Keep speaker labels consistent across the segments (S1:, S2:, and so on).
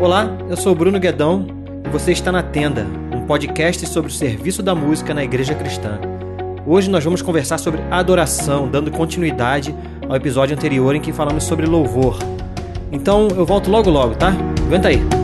S1: Olá, eu sou Bruno Guedão e você está na Tenda, um podcast sobre o serviço da música na Igreja Cristã. Hoje nós vamos conversar sobre adoração, dando continuidade ao episódio anterior em que falamos sobre louvor. Então eu volto logo logo, tá? Aguenta aí.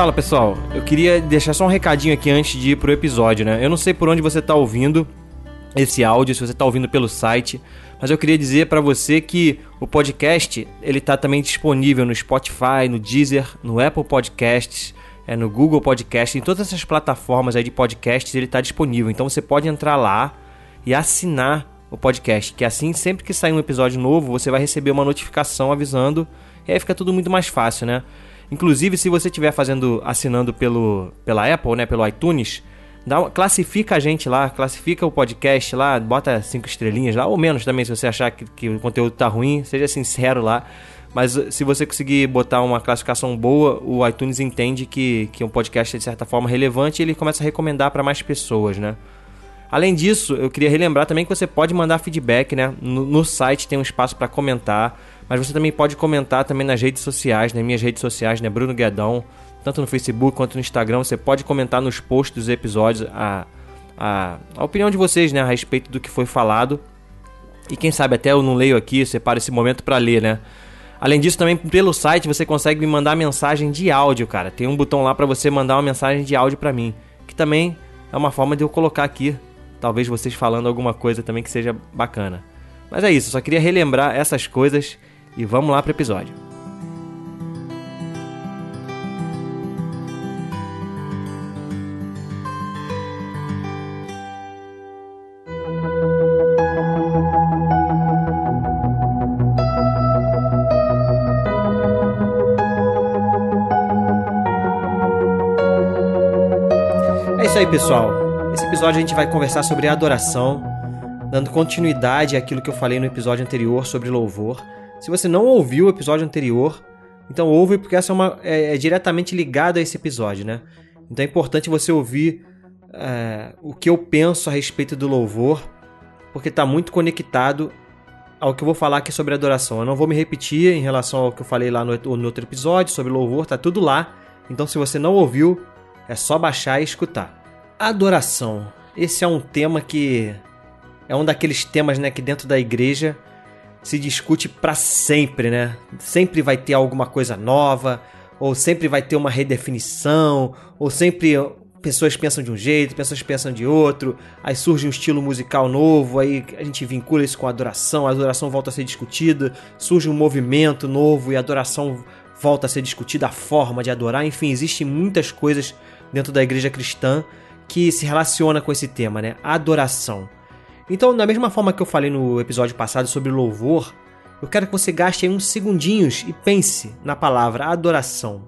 S1: Fala pessoal, eu queria deixar só um recadinho aqui antes de ir pro episódio, né? Eu não sei por onde você tá ouvindo esse áudio, se você tá ouvindo pelo site, mas eu queria dizer para você que o podcast, ele tá também disponível no Spotify, no Deezer, no Apple Podcasts, é, no Google Podcast, em todas essas plataformas aí de podcasts ele tá disponível. Então você pode entrar lá e assinar o podcast, que assim sempre que sair um episódio novo, você vai receber uma notificação avisando, e aí fica tudo muito mais fácil, né? Inclusive, se você estiver fazendo, assinando pelo, pela Apple, né, pelo iTunes, dá, classifica a gente lá, classifica o podcast lá, bota cinco estrelinhas lá, ou menos também, se você achar que, que o conteúdo tá ruim, seja sincero lá. Mas eh, se você conseguir botar uma classificação boa, o iTunes entende que, que um podcast é de certa forma relevante e ele começa a recomendar para mais pessoas, né? Além disso, eu queria relembrar também que você pode mandar feedback, né? No, no site tem um espaço para comentar. Mas você também pode comentar também nas redes sociais, nas minhas redes sociais, né? Bruno Guedão, tanto no Facebook quanto no Instagram. Você pode comentar nos posts dos episódios a, a, a opinião de vocês, né? A respeito do que foi falado. E quem sabe até eu não leio aqui, separo esse momento para ler, né? Além disso, também pelo site você consegue me mandar mensagem de áudio, cara. Tem um botão lá para você mandar uma mensagem de áudio para mim, que também é uma forma de eu colocar aqui, talvez vocês falando alguma coisa também que seja bacana. Mas é isso, só queria relembrar essas coisas e vamos lá para o episódio. É isso aí, pessoal. Esse episódio a gente vai conversar sobre adoração, dando continuidade àquilo que eu falei no episódio anterior sobre louvor. Se você não ouviu o episódio anterior, então ouve porque essa é, uma, é, é diretamente ligado a esse episódio, né? Então é importante você ouvir é, o que eu penso a respeito do louvor, porque está muito conectado ao que eu vou falar aqui sobre adoração. Eu não vou me repetir em relação ao que eu falei lá no, no outro episódio sobre louvor, tá tudo lá. Então se você não ouviu, é só baixar e escutar. Adoração. Esse é um tema que é um daqueles temas, né, que dentro da igreja se discute para sempre, né? Sempre vai ter alguma coisa nova, ou sempre vai ter uma redefinição, ou sempre pessoas pensam de um jeito, pessoas pensam de outro, aí surge um estilo musical novo, aí a gente vincula isso com a adoração, a adoração volta a ser discutida, surge um movimento novo e a adoração volta a ser discutida, a forma de adorar, enfim, existem muitas coisas dentro da igreja cristã que se relaciona com esse tema, né? Adoração. Então, da mesma forma que eu falei no episódio passado sobre louvor, eu quero que você gaste uns segundinhos e pense na palavra adoração.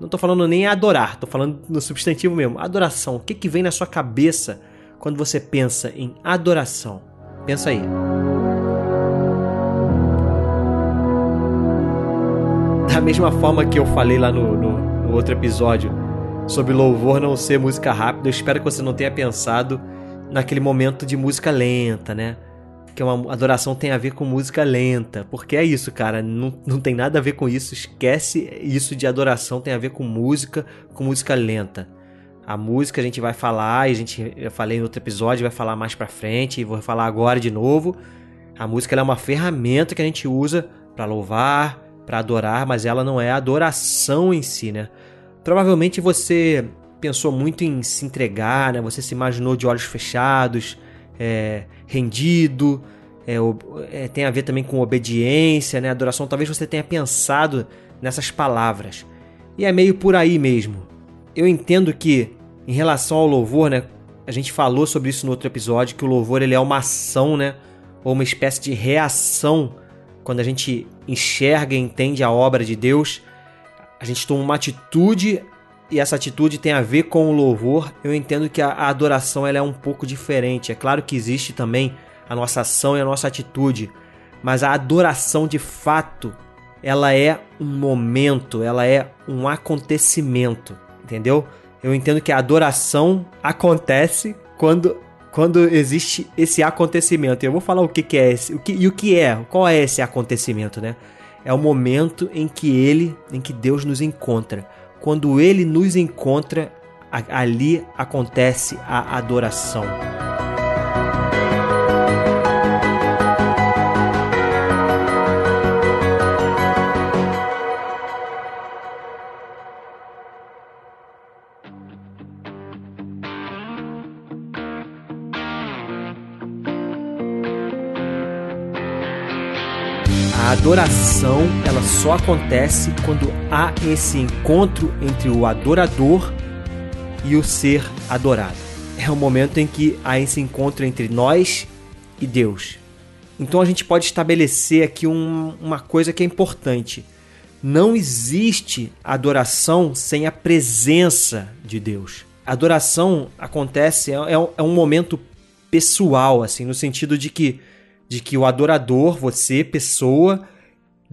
S1: Não estou falando nem adorar, estou falando no substantivo mesmo. Adoração. O que, que vem na sua cabeça quando você pensa em adoração? Pensa aí. Da mesma forma que eu falei lá no, no, no outro episódio sobre louvor não ser música rápida, eu espero que você não tenha pensado naquele momento de música lenta, né? Que uma adoração tem a ver com música lenta. Porque é isso, cara. Não, não tem nada a ver com isso. Esquece isso de adoração. Tem a ver com música, com música lenta. A música a gente vai falar, e a gente eu falei em outro episódio, vai falar mais pra frente, e vou falar agora de novo. A música é uma ferramenta que a gente usa para louvar, para adorar, mas ela não é adoração em si, né? Provavelmente você pensou muito em se entregar, né? Você se imaginou de olhos fechados, é, rendido. É, é, tem a ver também com obediência, né? Adoração. Talvez você tenha pensado nessas palavras. E é meio por aí mesmo. Eu entendo que, em relação ao louvor, né? A gente falou sobre isso no outro episódio, que o louvor ele é uma ação, né? Ou uma espécie de reação quando a gente enxerga e entende a obra de Deus. A gente toma uma atitude e essa atitude tem a ver com o louvor, eu entendo que a, adoração ela é um pouco diferente. É claro que existe também a nossa ação e a nossa atitude, mas a adoração de fato, ela é um momento, ela é um acontecimento, entendeu? Eu entendo que a adoração acontece quando quando existe esse acontecimento. Eu vou falar o que, que é esse, o que, e o que é, qual é esse acontecimento, né? É o momento em que ele, em que Deus nos encontra quando ele nos encontra, ali acontece a adoração. Adoração, ela só acontece quando há esse encontro entre o adorador e o ser adorado. É o momento em que há esse encontro entre nós e Deus. Então a gente pode estabelecer aqui um, uma coisa que é importante. Não existe adoração sem a presença de Deus. Adoração acontece, é, é um momento pessoal, assim, no sentido de que de que o adorador, você, pessoa,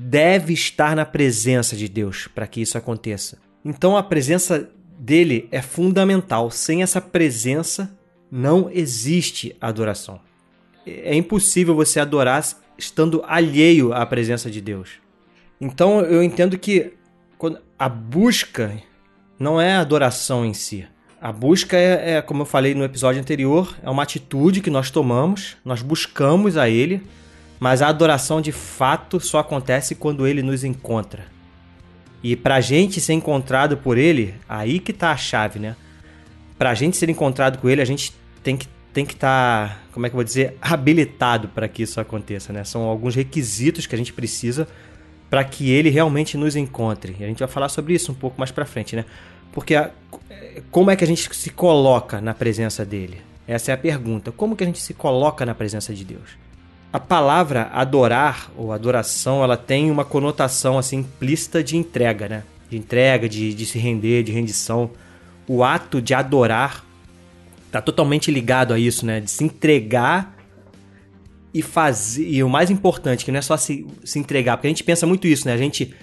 S1: deve estar na presença de Deus para que isso aconteça. Então a presença dele é fundamental. Sem essa presença não existe adoração. É impossível você adorar estando alheio à presença de Deus. Então eu entendo que a busca não é a adoração em si. A busca é, é, como eu falei no episódio anterior, é uma atitude que nós tomamos, nós buscamos a Ele, mas a adoração de fato só acontece quando Ele nos encontra. E pra gente ser encontrado por Ele, aí que tá a chave, né? Pra gente ser encontrado com Ele, a gente tem que tem que estar, tá, como é que eu vou dizer, habilitado para que isso aconteça, né? São alguns requisitos que a gente precisa para que ele realmente nos encontre. E a gente vai falar sobre isso um pouco mais para frente, né? Porque a, como é que a gente se coloca na presença dele? Essa é a pergunta. Como que a gente se coloca na presença de Deus? A palavra adorar ou adoração, ela tem uma conotação assim implícita de entrega, né? De entrega, de, de se render, de rendição. O ato de adorar está totalmente ligado a isso, né? De se entregar e fazer. E o mais importante, que não é só se, se entregar, porque a gente pensa muito isso, né? A gente,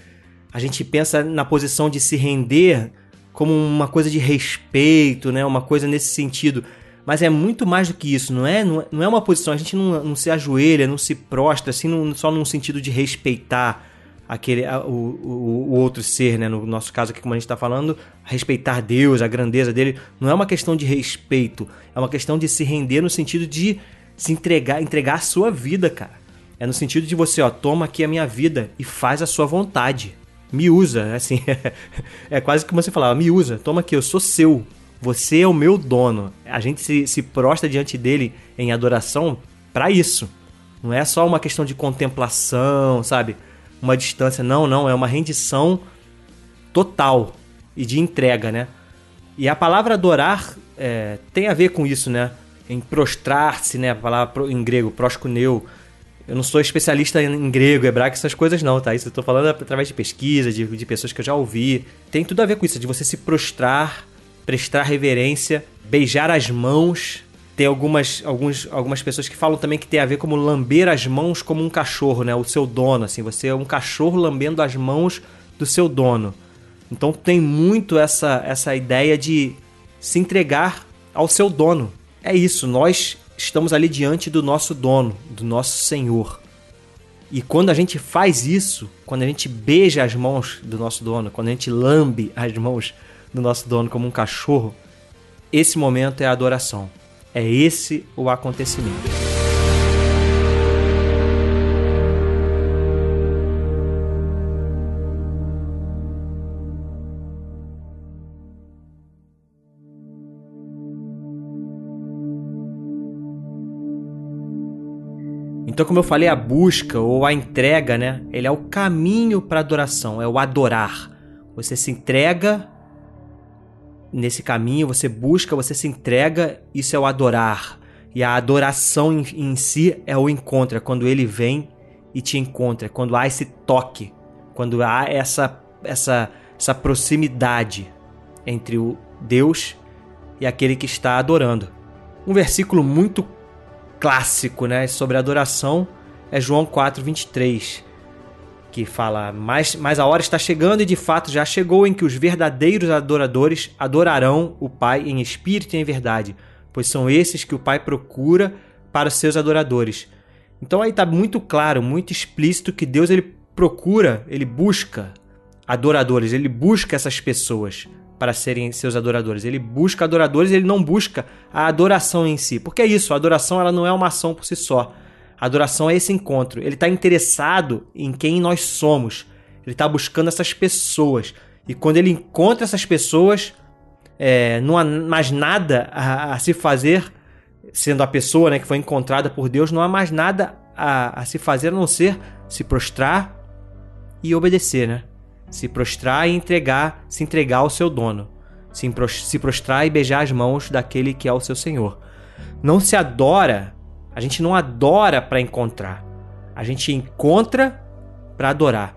S1: a gente pensa na posição de se render como uma coisa de respeito, né? Uma coisa nesse sentido. Mas é muito mais do que isso, não é? Não é uma posição, a gente não, não se ajoelha, não se prostra, assim, não, só num sentido de respeitar aquele o, o, o, outro ser, né? No nosso caso aqui, como a gente está falando, respeitar Deus, a grandeza dele, não é uma questão de respeito, é uma questão de se render no sentido de se entregar, entregar a sua vida, cara. É no sentido de você, ó, toma aqui a minha vida e faz a sua vontade me usa, assim, é quase como você falava, me usa, toma aqui, eu sou seu, você é o meu dono. A gente se, se prostra diante dele em adoração para isso. Não é só uma questão de contemplação, sabe? Uma distância, não, não, é uma rendição total e de entrega, né? E a palavra adorar é, tem a ver com isso, né? Em prostrar-se, né? A palavra em grego, proskuneu, eu não sou especialista em grego, hebraico, essas coisas não, tá? Isso eu tô falando através de pesquisa, de, de pessoas que eu já ouvi. Tem tudo a ver com isso, de você se prostrar, prestar reverência, beijar as mãos. Tem algumas, alguns, algumas pessoas que falam também que tem a ver como lamber as mãos como um cachorro, né? O seu dono, assim. Você é um cachorro lambendo as mãos do seu dono. Então tem muito essa, essa ideia de se entregar ao seu dono. É isso, nós estamos ali diante do nosso dono, do nosso Senhor. E quando a gente faz isso, quando a gente beija as mãos do nosso dono, quando a gente lambe as mãos do nosso dono como um cachorro, esse momento é a adoração. É esse o acontecimento. Então, como eu falei, a busca ou a entrega, né? Ele é o caminho para adoração, é o adorar. Você se entrega nesse caminho, você busca, você se entrega, isso é o adorar. E a adoração em, em si é o encontro, é quando ele vem e te encontra, é quando há esse toque, quando há essa essa essa proximidade. entre o Deus e aquele que está adorando. Um versículo muito clássico, né, sobre adoração é João 4:23, que fala: "Mas mas a hora está chegando e de fato já chegou em que os verdadeiros adoradores adorarão o Pai em espírito e em verdade, pois são esses que o Pai procura para os seus adoradores." Então aí está muito claro, muito explícito que Deus ele procura, ele busca adoradores, ele busca essas pessoas para serem seus adoradores. Ele busca adoradores, ele não busca a adoração em si. Porque é isso, a adoração ela não é uma ação por si só. Adoração é esse encontro. Ele está interessado em quem nós somos. Ele está buscando essas pessoas. E quando ele encontra essas pessoas, é, não há mais nada a, a, se fazer, sendo a pessoa né, que foi encontrada por Deus, não há mais nada a, a se fazer a não ser se prostrar e obedecer, né? se prostrar e entregar, se entregar ao seu dono, se prostrar e beijar as mãos daquele que é o seu Senhor. Não se adora, a gente não adora para encontrar, a gente encontra para adorar.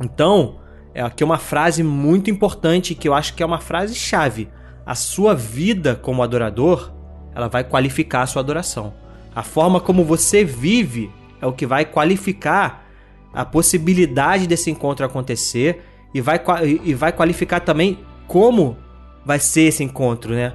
S1: Então, é aqui uma frase muito importante que eu acho que é uma frase chave. A sua vida como adorador, ela vai qualificar a sua adoração. A forma como você vive é o que vai qualificar a possibilidade desse encontro acontecer e vai, e vai qualificar também como vai ser esse encontro, né?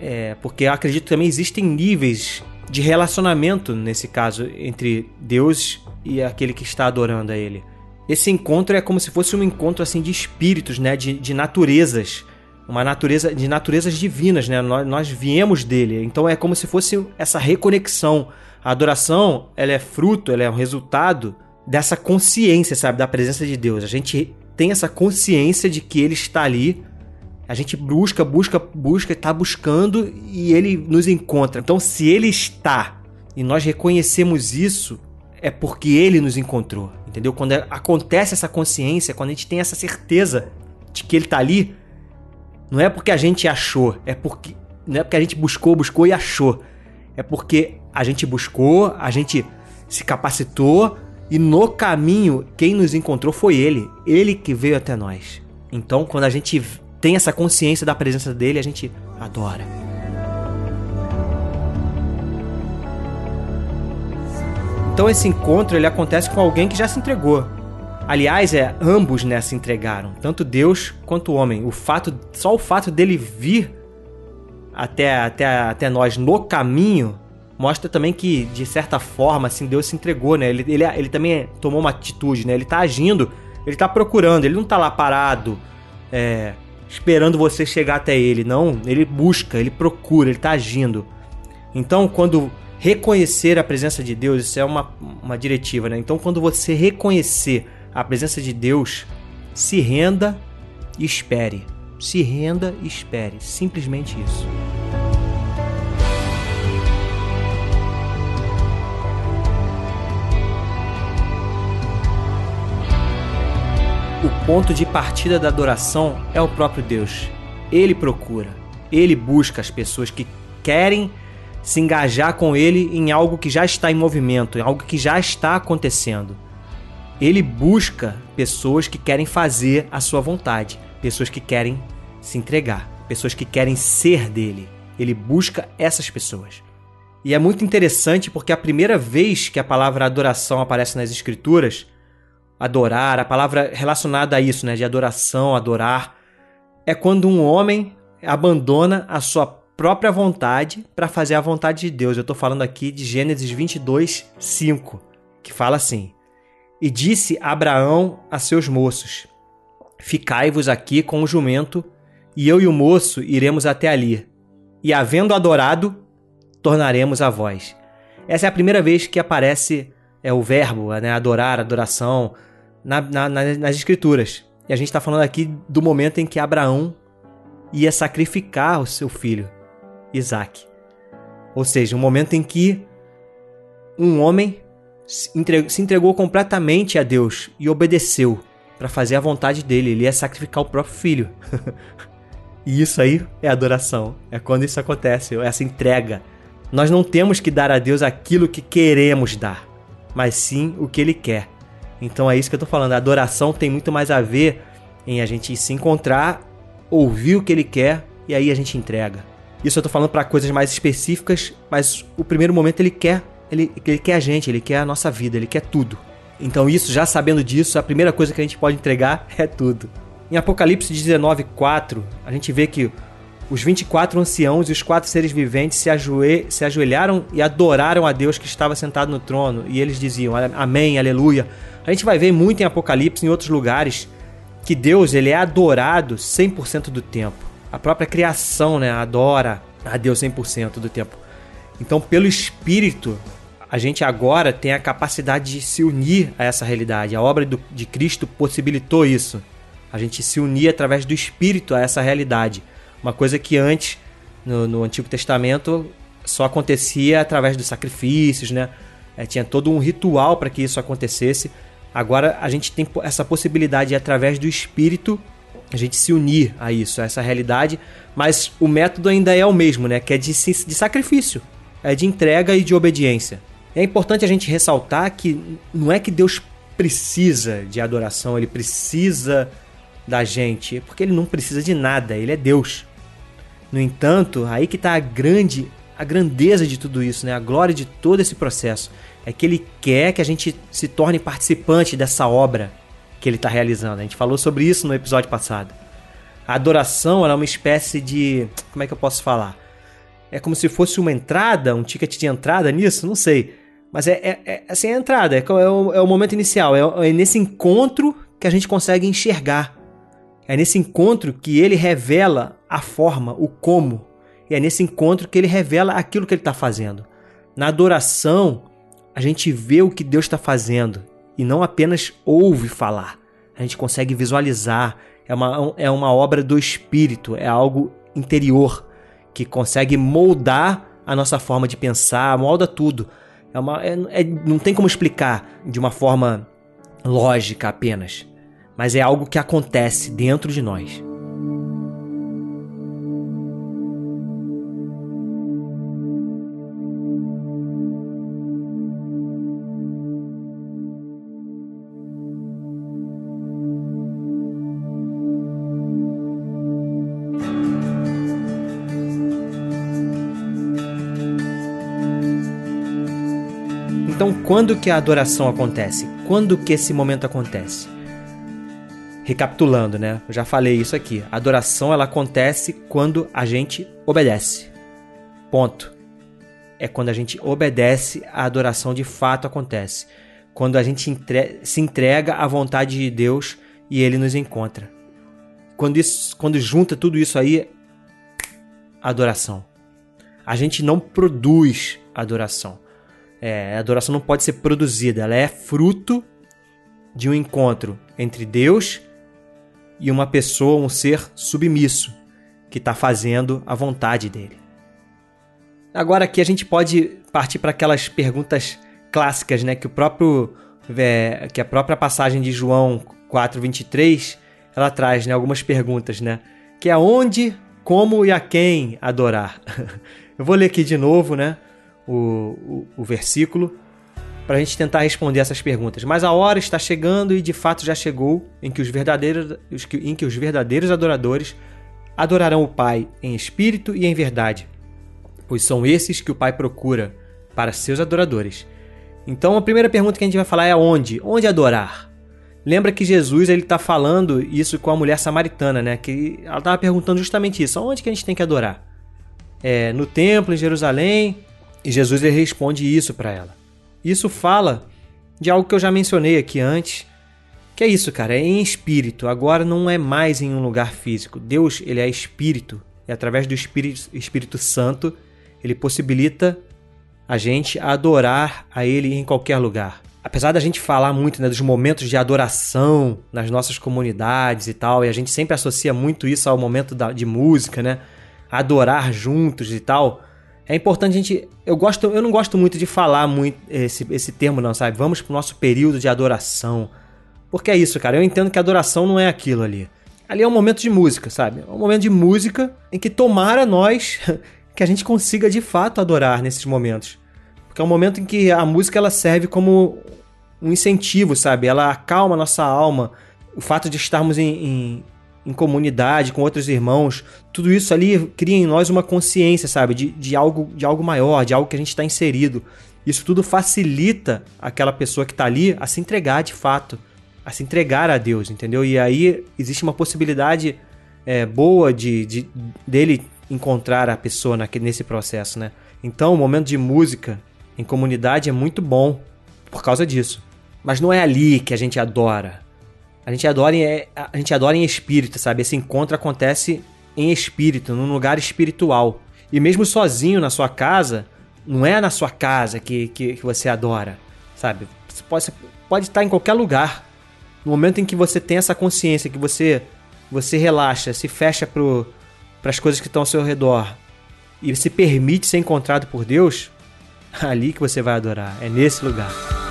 S1: É, porque eu acredito que também existem níveis de relacionamento nesse caso entre Deus e aquele que está adorando a Ele. Esse encontro é como se fosse um encontro assim de espíritos, né? De, de naturezas, uma natureza de naturezas divinas, né? Nós, nós viemos dele, então é como se fosse essa reconexão. A adoração, ela é fruto, ela é um resultado dessa consciência, sabe, da presença de Deus. A gente tem essa consciência de que ele está ali. A gente busca, busca, busca, está buscando e ele nos encontra. Então, se ele está e nós reconhecemos isso, é porque ele nos encontrou, entendeu? Quando acontece essa consciência, quando a gente tem essa certeza de que ele está ali, não é porque a gente achou, é porque não é porque a gente buscou, buscou e achou. É porque a gente buscou, a gente se capacitou, e no caminho, quem nos encontrou foi ele. Ele que veio até nós. Então, quando a gente tem essa consciência da presença dele, a gente adora. Então esse encontro ele acontece com alguém que já se entregou. Aliás, é ambos né, se entregaram, tanto Deus quanto o homem. O fato, só o fato dele vir até, até, até nós no caminho mostra também que, de certa forma, assim, Deus se entregou, né? Ele, ele, ele também tomou uma atitude, né? Ele tá agindo, ele tá procurando, ele não tá lá parado, é, esperando você chegar até ele. Não, ele busca, ele procura, ele tá agindo. Então, quando reconhecer a presença de Deus, isso é uma, uma diretiva, né? Então, quando você reconhecer a presença de Deus, se renda e espere. Se renda e espere. Simplesmente isso. O ponto de partida da adoração é o próprio Deus. Ele procura, ele busca as pessoas que querem se engajar com ele em algo que já está em movimento, em algo que já está acontecendo. Ele busca pessoas que querem fazer a sua vontade, pessoas que querem se entregar, pessoas que querem ser dele. Ele busca essas pessoas. E é muito interessante porque a primeira vez que a palavra adoração aparece nas escrituras, adorar, a palavra relacionada a isso, né, de adoração, adorar, é quando um homem abandona a sua própria vontade para fazer a vontade de Deus. Eu estou falando aqui de Gênesis 22, 5, que fala assim: E disse Abraão a seus moços: Ficai-vos aqui com o jumento, e eu e o moço iremos até ali. E havendo adorado, tornaremos a vós. Essa é a primeira vez que aparece é o verbo, né, adorar, adoração, na, na, nas escrituras. E a gente está falando aqui do momento em que Abraão ia sacrificar o seu filho, Isaac. Ou seja, um momento em que um homem se entregou completamente a Deus e obedeceu para fazer a vontade dele. Ele ia sacrificar o próprio filho. e isso aí é adoração. É quando isso acontece, essa entrega. Nós não temos que dar a Deus aquilo que queremos dar, mas sim o que ele quer. Então é isso que eu tô falando. A adoração tem muito mais a ver em a gente se encontrar ouvir o que ele quer e aí a gente entrega. Isso eu tô falando para coisas mais específicas, mas o primeiro momento ele quer, ele, ele quer a gente, ele quer a nossa vida, ele quer tudo. Então isso, já sabendo disso, a primeira coisa que a gente pode entregar é tudo. Em Apocalipse 19:4, a gente vê que os 24 anciãos e os quatro seres viventes se, se ajoelharam e adoraram a Deus que estava sentado no trono, e eles diziam: Amém, aleluia. A gente vai ver muito em Apocalipse, em outros lugares, que Deus ele é adorado 100% do tempo. A própria criação né, adora a Deus 100% do tempo. Então, pelo Espírito, a gente agora tem a capacidade de se unir a essa realidade. A obra do, de Cristo possibilitou isso. A gente se unir através do Espírito a essa realidade. Uma coisa que antes, no, no Antigo Testamento, só acontecia através dos sacrifícios, né? É, tinha todo um ritual para que isso acontecesse. Agora a gente tem essa possibilidade de, através do Espírito, a gente se unir a isso, a essa realidade, mas o método ainda é o mesmo, né? Que é de, de sacrifício, é de entrega e de obediência. É importante a gente ressaltar que não é que Deus precisa de adoração, ele precisa da gente, porque ele não precisa de nada, ele é Deus. No entanto, aí que está a grande, a grandeza de tudo isso, né? A glória de todo esse processo é que ele quer que a gente se torne participante dessa obra que ele está realizando. A gente falou sobre isso no episódio passado. A adoração é uma espécie de, como é que eu posso falar? É como se fosse uma entrada, um ticket de entrada nisso, não sei. Mas é, é, é assim, é a entrada, é, é, o, é o momento inicial, é, é nesse encontro que a gente consegue enxergar é nesse encontro que ele revela a forma, o como. E é nesse encontro que ele revela aquilo que ele está fazendo. Na adoração, a gente vê o que Deus está fazendo e não apenas ouve falar. A gente consegue visualizar. É uma, é uma obra do espírito, é algo interior que consegue moldar a nossa forma de pensar, molda tudo. É uma, é, é, não tem como explicar de uma forma lógica apenas mas é algo que acontece dentro de nós. Quando que a adoração acontece? Quando que esse momento acontece? Recapitulando, né? Eu já falei isso aqui. A adoração ela acontece quando a gente obedece. Ponto. É quando a gente obedece, a adoração de fato acontece. Quando a gente entre... se entrega à vontade de Deus e ele nos encontra. Quando, isso, quando junta tudo isso aí, adoração. A gente não produz adoração. É, a adoração não pode ser produzida, ela é fruto de um encontro entre Deus e uma pessoa, um ser submisso, que está fazendo a vontade dele. Agora aqui a gente pode partir para aquelas perguntas clássicas, né, que o próprio é, que a própria passagem de João 4:23 ela traz, né, algumas perguntas, né, que é onde, como e a quem adorar. Eu vou ler aqui de novo, né, o, o, o versículo para a gente tentar responder essas perguntas. Mas a hora está chegando e de fato já chegou em que os verdadeiros, em que os verdadeiros adoradores adorarão o Pai em espírito e em verdade, pois são esses que o Pai procura para seus adoradores. Então a primeira pergunta que a gente vai falar é onde? Onde adorar? Lembra que Jesus ele está falando isso com a mulher samaritana, né? Que ela estava perguntando justamente isso: onde que a gente tem que adorar? É, no templo em Jerusalém? E Jesus ele responde isso para ela. Isso fala de algo que eu já mencionei aqui antes, que é isso, cara, é em espírito. Agora não é mais em um lugar físico. Deus, ele é espírito, e através do Espírito, espírito Santo, ele possibilita a gente adorar a ele em qualquer lugar. Apesar da gente falar muito né, dos momentos de adoração nas nossas comunidades e tal, e a gente sempre associa muito isso ao momento da, de música, né? Adorar juntos e tal. É importante a gente. Eu, gosto, eu não gosto muito de falar muito esse, esse termo, não, sabe? Vamos pro nosso período de adoração. Porque é isso, cara. Eu entendo que adoração não é aquilo ali. Ali é um momento de música, sabe? É um momento de música em que tomara nós que a gente consiga de fato adorar nesses momentos. Porque é um momento em que a música ela serve como um incentivo, sabe? Ela acalma a nossa alma. O fato de estarmos em, em, em comunidade, com outros irmãos, tudo isso ali cria em nós uma consciência, sabe, de, de, algo, de algo maior, de algo que a gente está inserido. Isso tudo facilita aquela pessoa que está ali a se entregar de fato, a se entregar a Deus, entendeu? E aí existe uma possibilidade é, boa de, de dele encontrar a pessoa nesse processo, né? Então, o momento de música em comunidade é muito bom por causa disso. Mas não é ali que a gente adora. A gente adora em, a gente adora em espírito, sabe? Esse encontro acontece em espírito, num lugar espiritual. E mesmo sozinho na sua casa, não é na sua casa que, que, que você adora, sabe? Você pode, você pode estar em qualquer lugar. No momento em que você tem essa consciência, que você, você relaxa, se fecha para as coisas que estão ao seu redor e se permite ser encontrado por Deus, é ali que você vai adorar. É nesse lugar.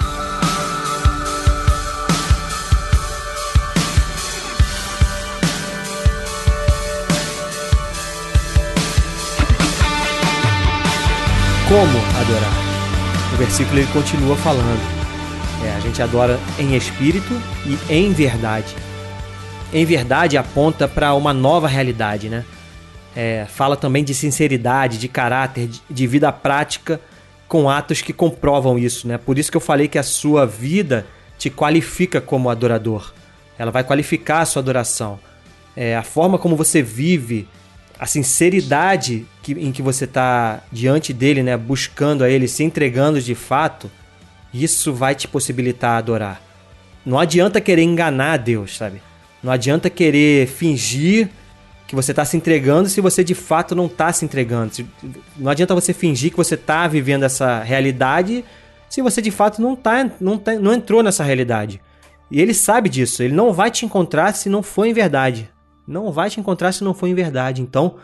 S1: Como adorar. O versículo ele continua falando. É, a gente adora em espírito e em verdade. Em verdade aponta para uma nova realidade, né? É, fala também de sinceridade, de caráter, de, vida prática, com atos que comprovam isso, né? Por isso que eu falei que a sua vida te qualifica como adorador. Ela vai qualificar a sua adoração. É, a forma como você vive a sinceridade que, em que você está diante dele, né, buscando a ele, se entregando de fato, isso vai te possibilitar adorar. Não adianta querer enganar Deus, sabe? Não adianta querer fingir que você está se entregando se você de fato não está se entregando. Não adianta você fingir que você está vivendo essa realidade se você de fato não tá, não tá, não entrou nessa realidade. E ele sabe disso. Ele não vai te encontrar se não for em verdade não vai te encontrar se não for em verdade. Então,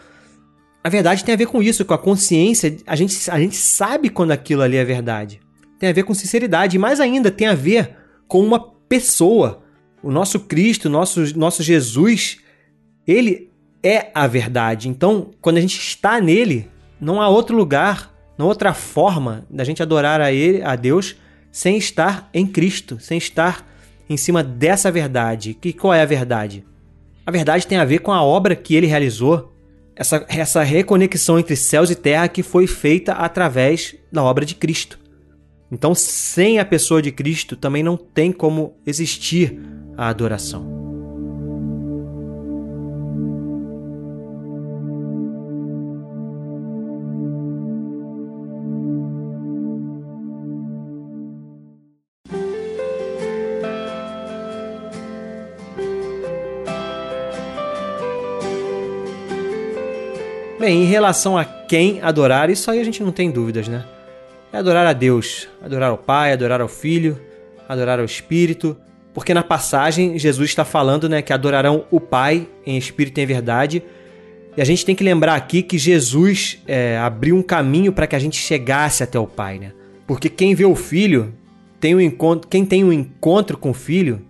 S1: a verdade tem a ver com isso, com a consciência. A gente, a gente sabe quando aquilo ali é verdade. Tem a ver com sinceridade. E mais ainda, tem a ver com uma pessoa. O nosso Cristo, nosso, nosso Jesus, ele é a verdade. Então, quando a gente está nele, não há outro lugar, não há outra forma da gente adorar a ele, a Deus, sem estar em Cristo, sem estar em cima dessa verdade. Que qual é a verdade? A verdade tem a ver com a obra que ele realizou, essa, essa reconexão entre céus e terra que foi feita através da obra de Cristo. Então, sem a pessoa de Cristo, também não tem como existir a adoração. Bem, em relação a quem adorar, isso aí a gente não tem dúvidas, né? É adorar a Deus, adorar ao Pai, adorar ao Filho, adorar ao Espírito, porque na passagem Jesus está falando né, que adorarão o Pai em espírito e em verdade. E a gente tem que lembrar aqui que Jesus é, abriu um caminho para que a gente chegasse até o Pai, né? Porque quem vê o Filho tem um encontro, quem tem um encontro com o Filho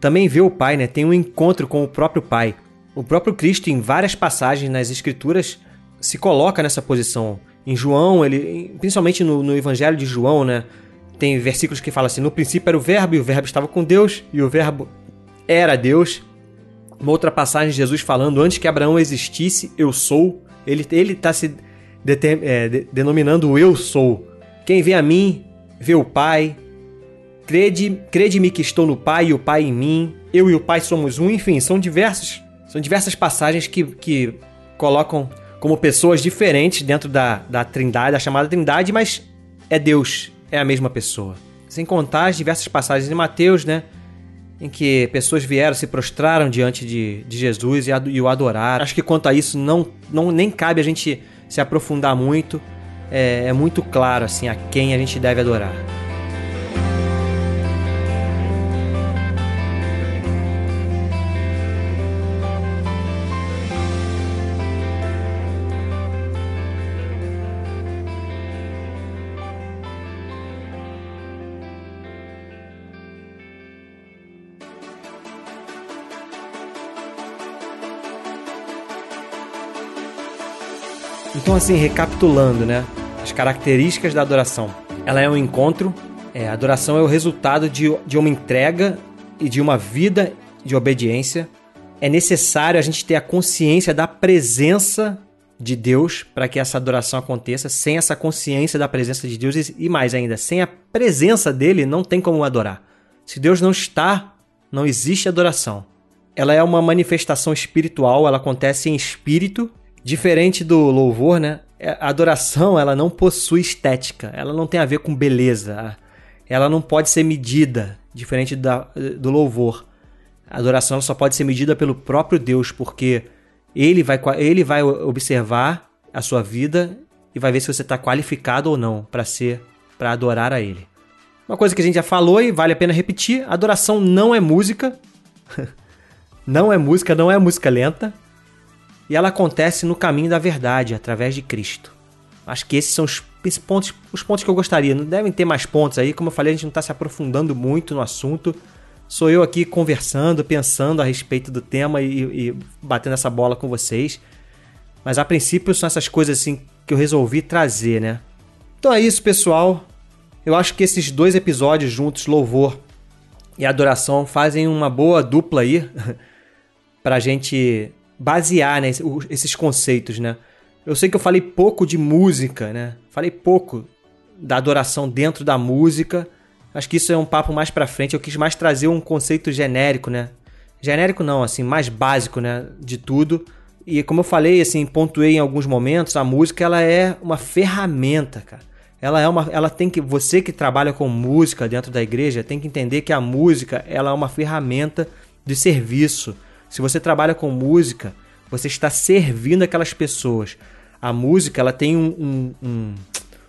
S1: também vê o Pai, né? Tem um encontro com o próprio Pai. O próprio Cristo, em várias passagens nas Escrituras, se coloca nessa posição. Em João, ele, principalmente no, no Evangelho de João, né? Tem versículos que falam assim: no princípio era o Verbo, e o Verbo estava com Deus, e o Verbo era Deus. Uma outra passagem, Jesus falando: antes que Abraão existisse, eu sou. Ele está se é, de, denominando o eu sou. Quem vê a mim, vê o Pai. Crede-me crede que estou no Pai e o Pai em mim. Eu e o Pai somos um. Enfim, são diversos, são diversas passagens que, que colocam como pessoas diferentes dentro da, da trindade, da chamada trindade, mas é Deus, é a mesma pessoa. Sem contar as diversas passagens de Mateus, né? Em que pessoas vieram, se prostraram diante de, de Jesus e, e o adoraram. Acho que quanto a isso não, não nem cabe a gente se aprofundar muito. É, é muito claro assim a quem a gente deve adorar. Então, assim, recapitulando, né? As características da adoração. Ela é um encontro, é, a adoração é o resultado de, de uma entrega e de uma vida de obediência. é necessário a gente ter a consciência da presença de Deus para que essa adoração aconteça. Sem essa consciência da presença de Deus e mais ainda, sem a presença dele, não tem como adorar. Se Deus não está, não existe adoração. Ela é uma manifestação espiritual, ela acontece em espírito, diferente do louvor, né? É, a adoração, ela não possui estética, ela não tem a ver com beleza. Ela não pode ser medida, diferente da, do louvor. A adoração só pode ser medida pelo próprio Deus, porque ele vai, ele vai observar a sua vida e vai ver se você está qualificado ou não para ser, para adorar a Ele. Uma coisa que a gente já falou e vale a pena repetir: adoração não é música. não é música, não é música lenta. E ela acontece no caminho da verdade, através de Cristo. Acho que esses são os pontos, os pontos que eu gostaria. Não devem ter mais pontos aí. Como eu falei, a gente não está se aprofundando muito no assunto. Sou eu aqui conversando, pensando a respeito do tema e, e batendo essa bola com vocês. Mas a princípio são essas coisas assim que eu resolvi trazer, né? Então é isso, pessoal. Eu acho que esses dois episódios juntos, louvor e adoração, fazem uma boa dupla aí pra gente basear né, esses conceitos, né? Eu sei que eu falei pouco de música, né? Falei pouco da adoração dentro da música, Acho que isso é um papo mais para frente. Eu quis mais trazer um conceito genérico, né? Genérico não, assim, mais básico, né, de tudo. E como eu falei, assim, pontuei em alguns momentos, a música ela é uma ferramenta, cara. Ela é uma, ela tem que você que trabalha com música dentro da igreja tem que entender que a música ela é uma ferramenta de serviço. Se você trabalha com música, você está servindo aquelas pessoas. A música ela tem um, um, um,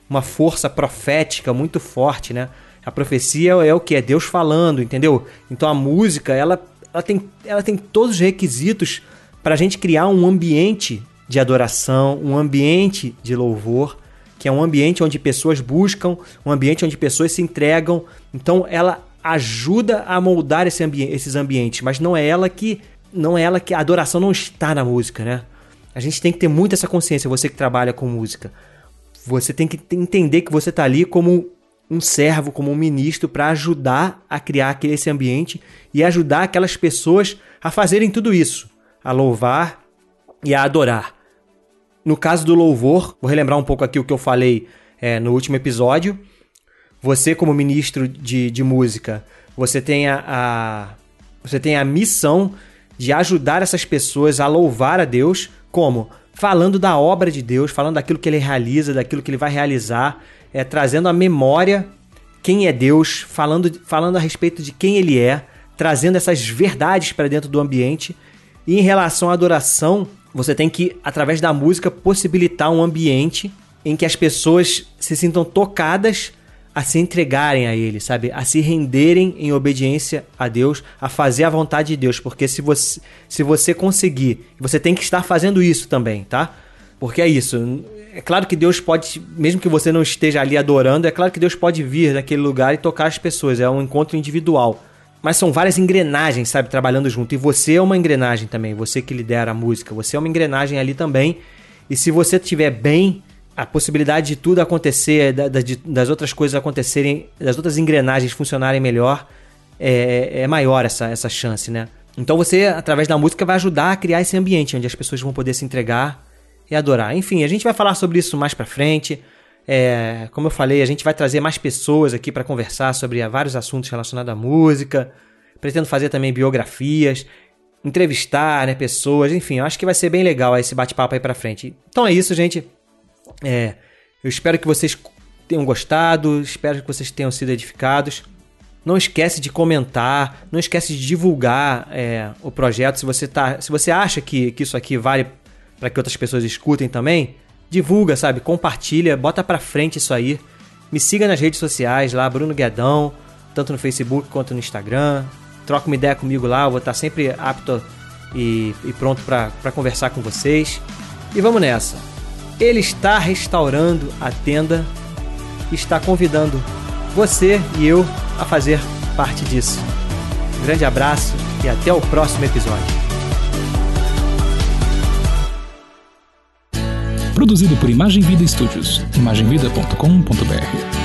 S1: uma força profética muito forte, né? A profecia é o que? É Deus falando, entendeu? Então a música, ela, ela, tem, ela tem todos os requisitos para a gente criar um ambiente de adoração, um ambiente de louvor, que é um ambiente onde pessoas buscam, um ambiente onde pessoas se entregam. Então ela ajuda a moldar esse ambi esses ambientes, mas não é ela que não é ela que a adoração não está na música, né? A gente tem que ter muito essa consciência, você que trabalha com música. Você tem que entender que você está ali como um servo, como um ministro, para ajudar a criar aquele, esse ambiente e ajudar aquelas pessoas a fazerem tudo isso, a louvar e a adorar. No caso do louvor, vou relembrar um pouco aqui o que eu falei é, no último episódio. Você, como ministro de, de música, você tem a, a, você tem a missão de ajudar essas pessoas a louvar a Deus, como? Falando da obra de Deus, falando daquilo que ele realiza, daquilo que ele vai realizar é, trazendo a memória quem é Deus, falando, falando a respeito de quem ele é, trazendo essas verdades para dentro do ambiente. E em relação à adoração, você tem que, através da música, possibilitar um ambiente em que as pessoas se sintam tocadas a se entregarem a Ele, sabe? A se renderem em obediência a Deus, a fazer a vontade de Deus. Porque se você, se você conseguir, você tem que estar fazendo isso também, tá? Porque é isso. É claro que Deus pode, mesmo que você não esteja ali adorando, é claro que Deus pode vir naquele lugar e tocar as pessoas. É um encontro individual. Mas são várias engrenagens, sabe, trabalhando junto. E você é uma engrenagem também. Você que lidera a música. Você é uma engrenagem ali também. E se você estiver bem, a possibilidade de tudo acontecer, das outras coisas acontecerem, das outras engrenagens funcionarem melhor, é, é maior essa, essa chance, né? Então você, através da música, vai ajudar a criar esse ambiente onde as pessoas vão poder se entregar e adorar. Enfim, a gente vai falar sobre isso mais para frente. É, como eu falei, a gente vai trazer mais pessoas aqui para conversar sobre vários assuntos relacionados à música. Pretendo fazer também biografias, entrevistar né, pessoas, enfim, acho que vai ser bem legal esse bate-papo aí para frente. Então é isso, gente. É, eu espero que vocês tenham gostado, espero que vocês tenham sido edificados. Não esquece de comentar, não esquece de divulgar é, o projeto. Se você, tá, se você acha que, que isso aqui vale para que outras pessoas escutem também, divulga, sabe? Compartilha, bota pra frente isso aí. Me siga nas redes sociais lá, Bruno Guedão, tanto no Facebook quanto no Instagram. Troca uma ideia comigo lá, eu vou estar sempre apto e, e pronto para conversar com vocês. E vamos nessa. Ele está restaurando a tenda está convidando você e eu a fazer parte disso. Um grande abraço e até o próximo episódio.
S2: Produzido por Imagem Vida Studios. imagemvida.com.br